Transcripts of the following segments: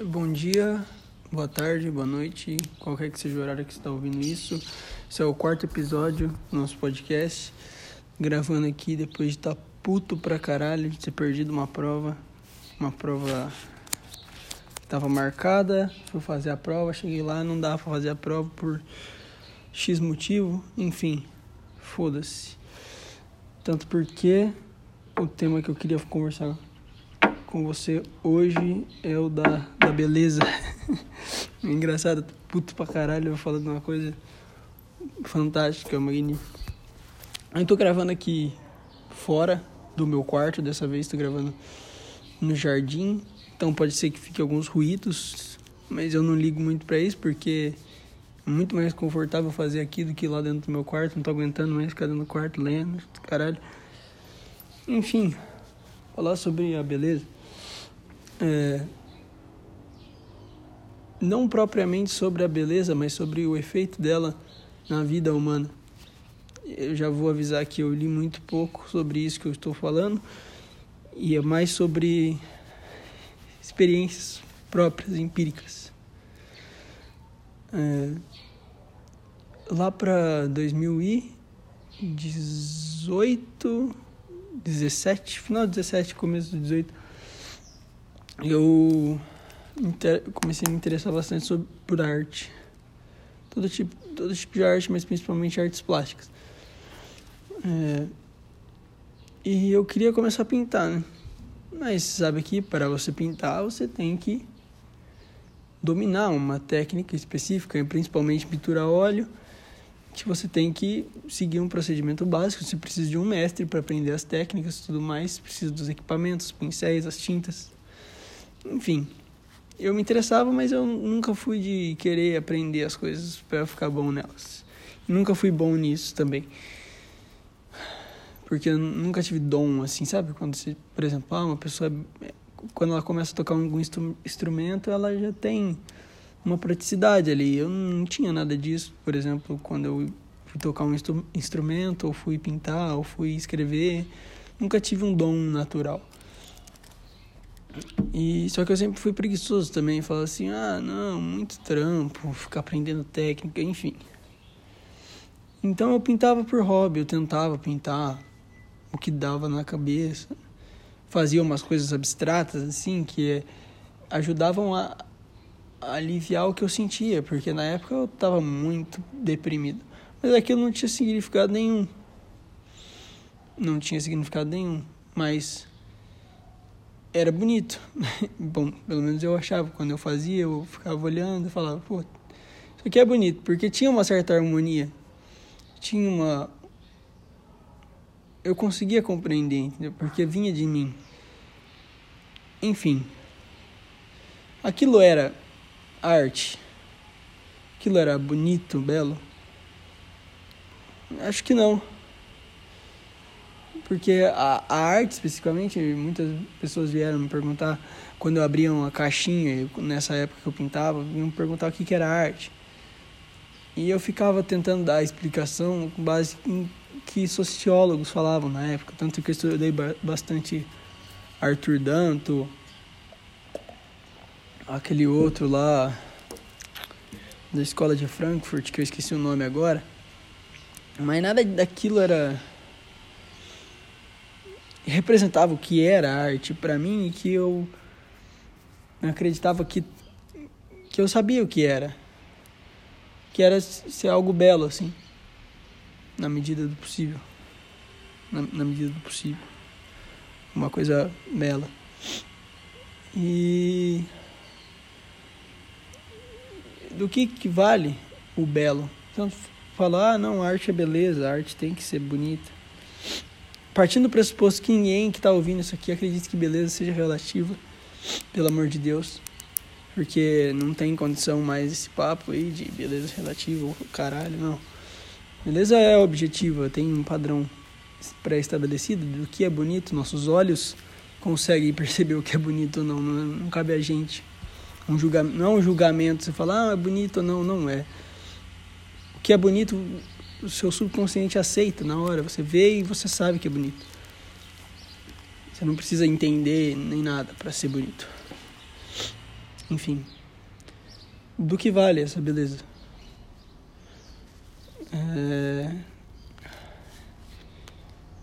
Bom dia, boa tarde, boa noite, qualquer que seja o horário que você está ouvindo isso. Esse é o quarto episódio do nosso podcast. Gravando aqui depois de estar tá puto pra caralho de ter perdido uma prova. Uma prova que tava marcada. Fui fazer a prova, cheguei lá, não dava pra fazer a prova por X motivo. Enfim, foda-se. Tanto porque o tema que eu queria conversar com você hoje é o da, da beleza. Engraçado, puto pra caralho, eu falando uma coisa fantástica, magnífica. Eu tô gravando aqui fora do meu quarto, dessa vez tô gravando no jardim, então pode ser que fique alguns ruídos, mas eu não ligo muito para isso porque é muito mais confortável fazer aqui do que lá dentro do meu quarto, não tô aguentando mais ficar dentro do quarto lendo, caralho. Enfim, falar sobre a beleza é, não propriamente sobre a beleza, mas sobre o efeito dela na vida humana. Eu já vou avisar que eu li muito pouco sobre isso que eu estou falando e é mais sobre experiências próprias, empíricas. É, lá para 2018, 17, final de 17, começo de 18, eu comecei a me interessar bastante sobre, por arte. Todo tipo, todo tipo de arte, mas principalmente artes plásticas. É, e eu queria começar a pintar, né? Mas sabe que para você pintar, você tem que dominar uma técnica específica, principalmente pintura a óleo, que você tem que seguir um procedimento básico. Você precisa de um mestre para aprender as técnicas e tudo mais, precisa dos equipamentos, os pincéis, as tintas. Enfim, eu me interessava, mas eu nunca fui de querer aprender as coisas para ficar bom nelas. Nunca fui bom nisso também. Porque eu nunca tive dom, assim, sabe? Quando você, por exemplo, ah, uma pessoa, quando ela começa a tocar algum instrumento, ela já tem uma praticidade ali. Eu não tinha nada disso, por exemplo, quando eu fui tocar um instrumento, ou fui pintar, ou fui escrever. Nunca tive um dom natural. E só que eu sempre fui preguiçoso também, falar assim: "Ah, não, muito trampo, ficar aprendendo técnica, enfim". Então eu pintava por hobby, eu tentava pintar o que dava na cabeça. Fazia umas coisas abstratas assim que ajudavam a, a aliviar o que eu sentia, porque na época eu estava muito deprimido. Mas aquilo não tinha significado nenhum. Não tinha significado nenhum, mas era bonito. Bom, pelo menos eu achava. Quando eu fazia, eu ficava olhando e falava, pô, isso aqui é bonito, porque tinha uma certa harmonia. Tinha uma. Eu conseguia compreender, entendeu? Porque vinha de mim. Enfim. Aquilo era arte. Aquilo era bonito, belo. Acho que não. Porque a, a arte, especificamente, muitas pessoas vieram me perguntar, quando eu abria uma caixinha, nessa época que eu pintava, vinham me perguntar o que, que era arte. E eu ficava tentando dar explicação com base em que sociólogos falavam na época. Tanto que eu estudei bastante Arthur Danto, aquele outro lá da escola de Frankfurt, que eu esqueci o nome agora. Mas nada daquilo era representava o que era arte para mim e que eu acreditava que que eu sabia o que era. Que era ser algo belo assim. Na medida do possível. Na, na medida do possível. Uma coisa bela. E do que que vale o belo? Então falar ah, não arte é beleza arte tem que ser bonita partindo do pressuposto que ninguém que está ouvindo isso aqui acredita que beleza seja relativa, pelo amor de Deus, porque não tem condição mais esse papo aí de beleza relativa, caralho, não. Beleza é objetiva, tem um padrão pré-estabelecido do que é bonito, nossos olhos conseguem perceber o que é bonito ou não, não, não cabe a gente. Um julgamento, não é um julgamento, você fala, ah, é bonito ou não, não é. O que é bonito o seu subconsciente aceita na hora. Você vê e você sabe que é bonito. Você não precisa entender nem nada para ser bonito. Enfim, do que vale essa beleza? É...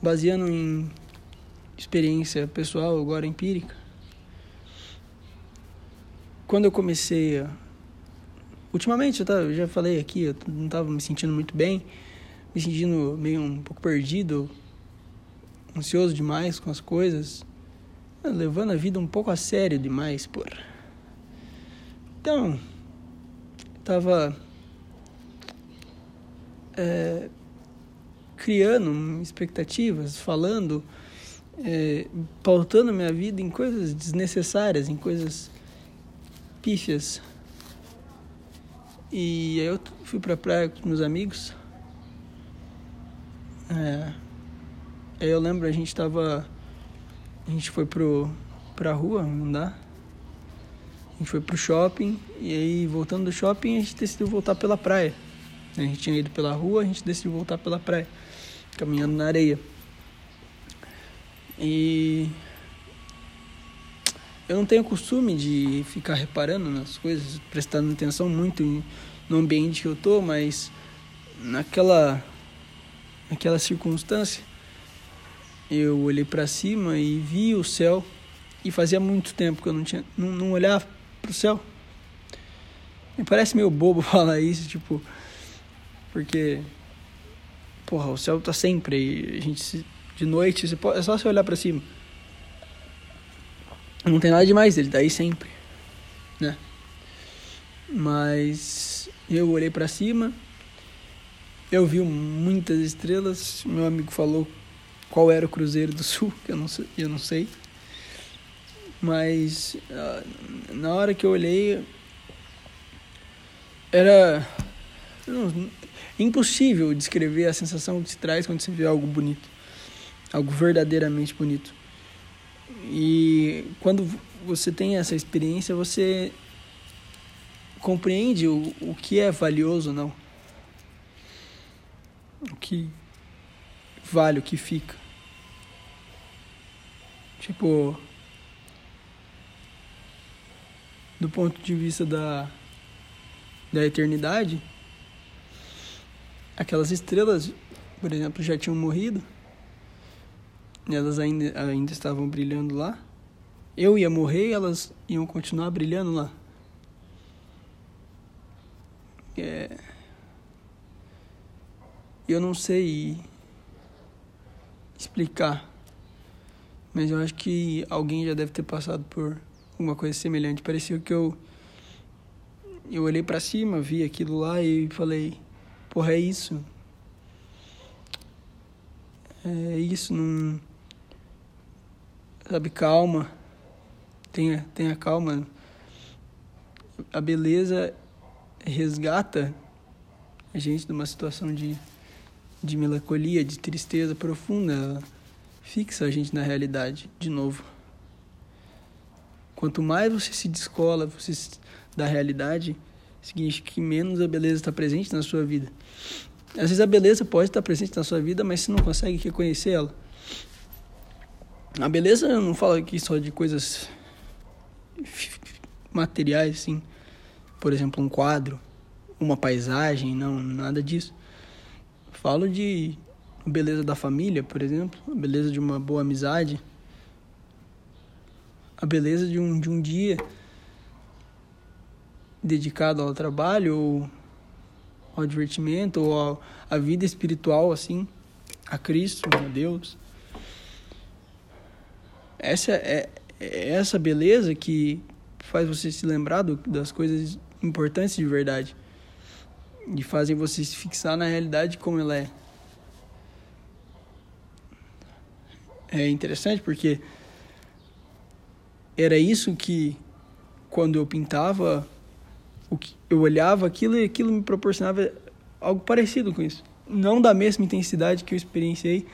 Baseando em experiência pessoal, agora empírica, quando eu comecei a... Ultimamente, eu, tava, eu já falei aqui, eu não estava me sentindo muito bem, me sentindo meio um pouco perdido, ansioso demais com as coisas, levando a vida um pouco a sério demais, porra. Então, tava é, criando expectativas, falando, é, pautando minha vida em coisas desnecessárias, em coisas pífias. E aí eu fui pra praia com meus amigos. É, aí eu lembro, a gente tava. A gente foi pro, pra rua andar. A gente foi pro shopping e aí voltando do shopping a gente decidiu voltar pela praia. A gente tinha ido pela rua, a gente decidiu voltar pela praia, caminhando na areia. E eu não tenho costume de ficar reparando nas coisas, prestando atenção muito no ambiente que eu tô, mas naquela naquela circunstância eu olhei para cima e vi o céu e fazia muito tempo que eu não tinha não, não olhava pro céu. Me parece meio bobo falar isso, tipo, porque porra, o céu tá sempre aí, a gente de noite, você pode, é só você olhar para cima. Não tem nada demais, ele tá aí sempre, né? Mas eu olhei para cima, eu vi muitas estrelas, meu amigo falou qual era o Cruzeiro do Sul, que eu não sei, eu não sei. Mas ah, na hora que eu olhei era não, impossível descrever a sensação que se traz quando você vê algo bonito, algo verdadeiramente bonito. E quando você tem essa experiência, você compreende o, o que é valioso ou não. O que vale, o que fica. Tipo, do ponto de vista da, da eternidade, aquelas estrelas, por exemplo, já tinham morrido elas ainda, ainda estavam brilhando lá. Eu ia morrer e elas iam continuar brilhando lá. É... Eu não sei explicar, mas eu acho que alguém já deve ter passado por alguma coisa semelhante. Parecia que eu eu olhei para cima, vi aquilo lá e falei: "Porra, é isso". É isso, não sabe, calma. Tenha, tenha calma. A beleza resgata a gente de uma situação de, de melancolia, de tristeza profunda. Ela fixa a gente na realidade, de novo. Quanto mais você se descola você da realidade, significa que menos a beleza está presente na sua vida. Às vezes a beleza pode estar presente na sua vida, mas você não consegue reconhecer ela. A beleza eu não falo aqui só de coisas materiais, assim. Por exemplo, um quadro, uma paisagem, não, nada disso. Falo de beleza da família, por exemplo, a beleza de uma boa amizade, a beleza de um, de um dia dedicado ao trabalho ou ao divertimento ou à vida espiritual, assim, a Cristo, a Deus. Essa é, é essa beleza que faz você se lembrar do, das coisas importantes de verdade e fazem você se fixar na realidade como ela é. É interessante porque era isso que quando eu pintava, o que eu olhava aquilo e aquilo me proporcionava algo parecido com isso. Não da mesma intensidade que eu experienciei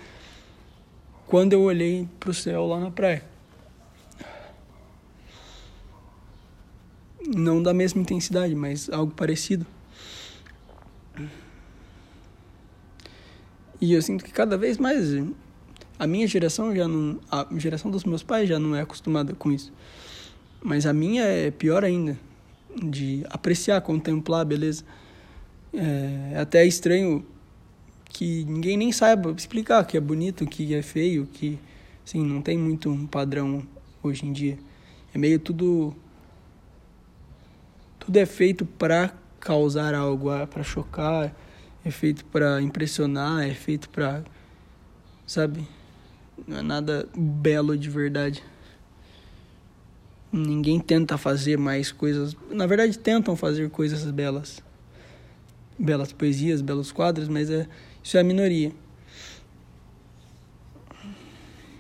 quando eu olhei para o céu lá na praia. Não da mesma intensidade, mas algo parecido. E eu sinto que cada vez mais a minha geração já não, a geração dos meus pais já não é acostumada com isso. Mas a minha é pior ainda, de apreciar, contemplar a beleza. É, é até estranho que ninguém nem saiba explicar que é bonito, que é feio, que assim, não tem muito um padrão hoje em dia. É meio tudo tudo é feito para causar algo, é para chocar, é feito para impressionar, é feito para sabe? Não é nada belo de verdade. Ninguém tenta fazer mais coisas, na verdade tentam fazer coisas belas. Belas poesias, belos quadros, mas é isso é a minoria.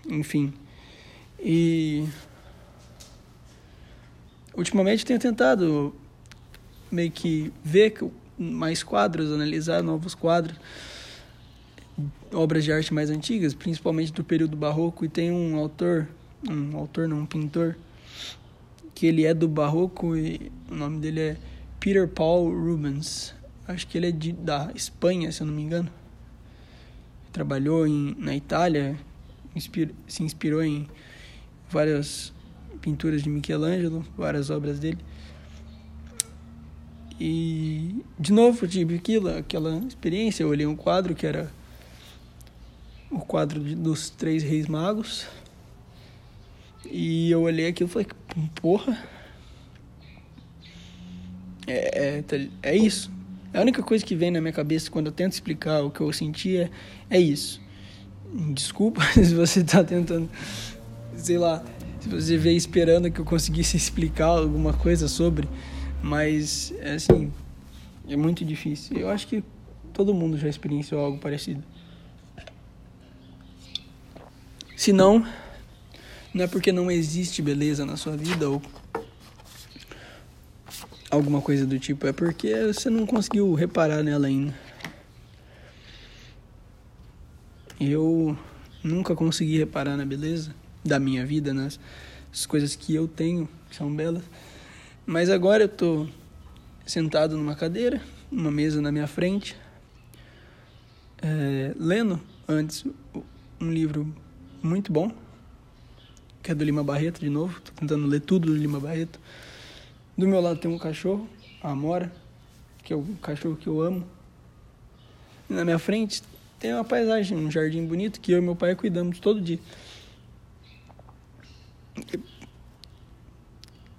Enfim. E ultimamente tenho tentado meio que ver mais quadros, analisar novos quadros, obras de arte mais antigas, principalmente do período barroco, e tem um autor, um autor não, um pintor, que ele é do barroco e o nome dele é Peter Paul Rubens. Acho que ele é de, da Espanha, se eu não me engano. Trabalhou em, na Itália, inspira, se inspirou em várias pinturas de Michelangelo, várias obras dele. E de novo eu tive aquilo, aquela experiência. Eu olhei um quadro que era o quadro de, dos três reis magos. E eu olhei aquilo e falei, porra. É, é, tá, é isso. A única coisa que vem na minha cabeça quando eu tento explicar o que eu sentia é, é isso. Desculpa se você está tentando, sei lá, se você veio esperando que eu conseguisse explicar alguma coisa sobre. Mas, é assim, é muito difícil. Eu acho que todo mundo já experienciou algo parecido. Se não, não é porque não existe beleza na sua vida ou alguma coisa do tipo, é porque você não conseguiu reparar nela ainda. Eu nunca consegui reparar na beleza da minha vida, nas coisas que eu tenho, que são belas. Mas agora eu tô sentado numa cadeira, uma mesa na minha frente, é, lendo antes um livro muito bom, que é do Lima Barreto de novo, tô tentando ler tudo do Lima Barreto. Do meu lado tem um cachorro, a Amora, que é o cachorro que eu amo. E na minha frente tem uma paisagem, um jardim bonito que eu e meu pai cuidamos todo dia.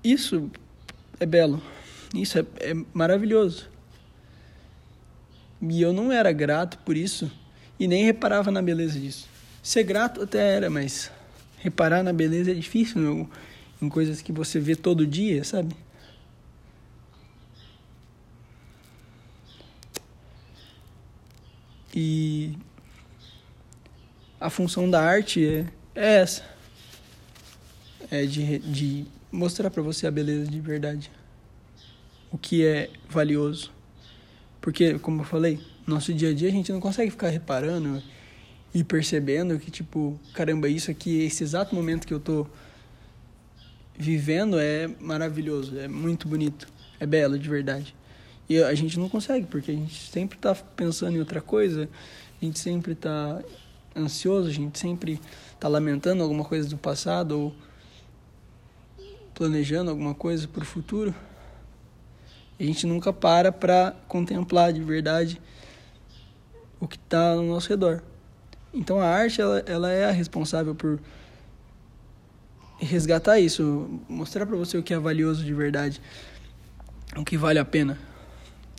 Isso é belo. Isso é, é maravilhoso. E eu não era grato por isso e nem reparava na beleza disso. Ser grato até era, mas reparar na beleza é difícil meu, em coisas que você vê todo dia, sabe? E a função da arte é, é essa. É de, de mostrar para você a beleza de verdade. O que é valioso. Porque, como eu falei, no nosso dia a dia a gente não consegue ficar reparando e percebendo que, tipo, caramba, isso aqui, esse exato momento que eu tô vivendo é maravilhoso, é muito bonito, é belo de verdade. E a gente não consegue, porque a gente sempre tá pensando em outra coisa, a gente sempre tá ansioso, a gente sempre tá lamentando alguma coisa do passado ou planejando alguma coisa para o futuro, a gente nunca para para contemplar de verdade o que está ao nosso redor. Então a arte ela, ela é a responsável por resgatar isso, mostrar para você o que é valioso de verdade, o que vale a pena.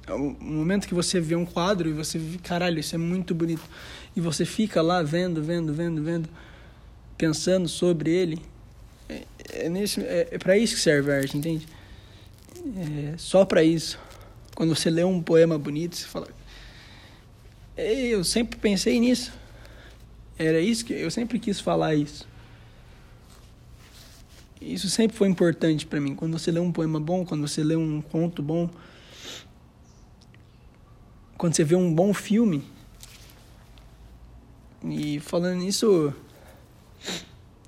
O momento que você vê um quadro e você vê, caralho, isso é muito bonito, e você fica lá vendo, vendo, vendo, vendo, pensando sobre ele, é, é, é, é para isso que serve a arte, entende? É só para isso. Quando você lê um poema bonito, você fala. Eu sempre pensei nisso. Era isso que eu sempre quis falar isso. Isso sempre foi importante para mim. Quando você lê um poema bom, quando você lê um conto bom, quando você vê um bom filme. E falando nisso,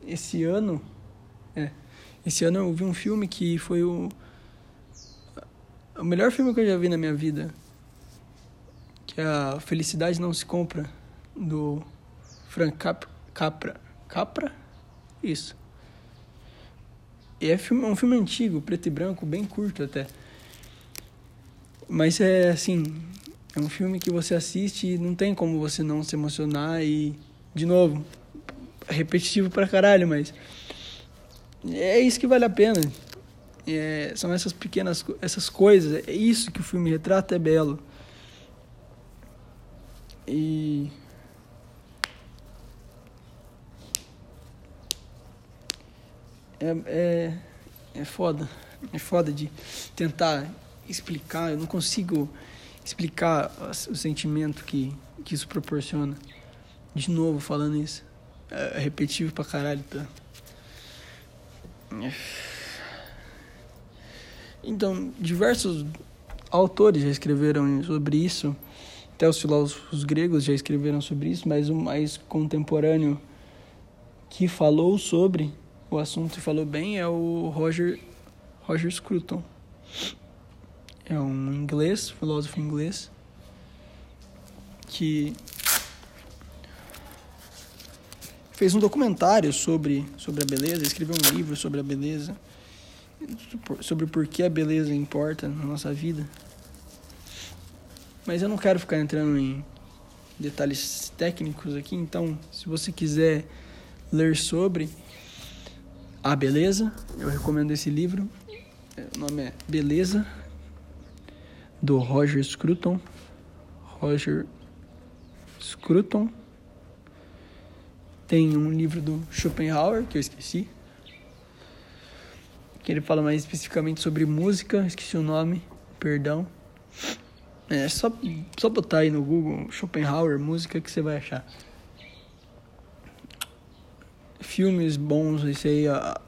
esse ano é. Esse ano eu vi um filme que foi o. O melhor filme que eu já vi na minha vida. Que é a Felicidade Não Se Compra, do Frank Cap Capra. Capra? Isso. E é filme, um filme antigo, preto e branco, bem curto até. Mas é assim, é um filme que você assiste e não tem como você não se emocionar e, de novo, é repetitivo pra caralho, mas é isso que vale a pena. É, são essas pequenas essas coisas, é isso que o filme retrata, é belo. E é, é, é foda. É foda de tentar explicar. Eu não consigo explicar o sentimento que, que isso proporciona. De novo, falando isso. É repetitivo pra caralho, tá? Então, diversos autores já escreveram sobre isso. Até os filósofos gregos já escreveram sobre isso, mas o mais contemporâneo que falou sobre o assunto e falou bem é o Roger, Roger Scruton. É um inglês, filósofo inglês, que fez um documentário sobre, sobre a beleza, escreveu um livro sobre a beleza, sobre por que a beleza importa na nossa vida. Mas eu não quero ficar entrando em detalhes técnicos aqui, então se você quiser ler sobre, a Beleza. Eu recomendo esse livro. O nome é Beleza, do Roger Scruton. Roger Scruton. Tem um livro do Schopenhauer, que eu esqueci. Que ele fala mais especificamente sobre música, esqueci o nome, perdão. É só, só botar aí no Google Schopenhauer, música, que você vai achar filmes bons, esse aí, a,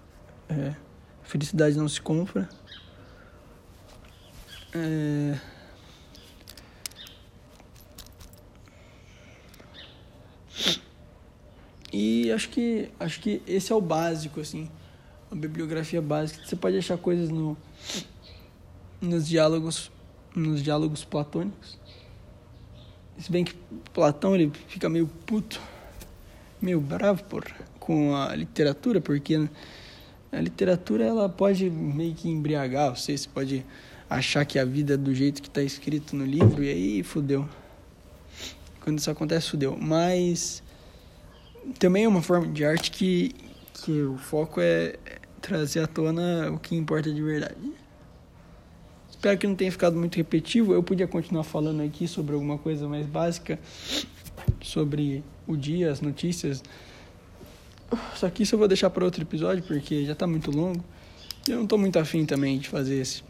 é, Felicidade Não Se Compra. É... E acho que acho que esse é o básico assim, a bibliografia básica. Você pode achar coisas no nos diálogos nos diálogos platônicos. Se bem que Platão ele fica meio puto, meio bravo, porra com a literatura, porque a literatura ela pode meio que embriagar você, você pode achar que a vida é do jeito que está escrito no livro e aí fudeu. Quando isso acontece, fudeu. Mas também é uma forma de arte que, que o foco é trazer à tona o que importa de verdade. Espero que não tenha ficado muito repetitivo. Eu podia continuar falando aqui sobre alguma coisa mais básica, sobre o dia, as notícias, só que isso eu vou deixar para outro episódio, porque já tá muito longo. E eu não tô muito afim também de fazer esse.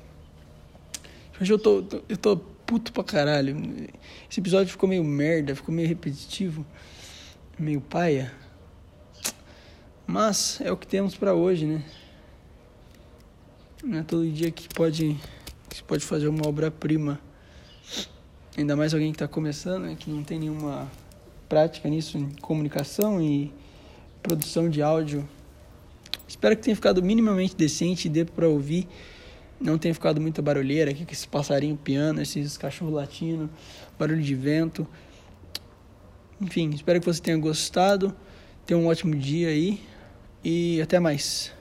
Hoje eu tô, eu tô puto pra caralho. Esse episódio ficou meio merda, ficou meio repetitivo, meio paia. Mas é o que temos para hoje, né? Não é todo dia que pode, que pode fazer uma obra-prima. Ainda mais alguém que está começando, né? que não tem nenhuma prática nisso em comunicação e produção de áudio. Espero que tenha ficado minimamente decente e dê para ouvir. Não tenha ficado muita barulheira aqui com esse passarinho piano, esses cachorros latindo, barulho de vento. Enfim, espero que você tenha gostado. Tenha um ótimo dia aí e até mais.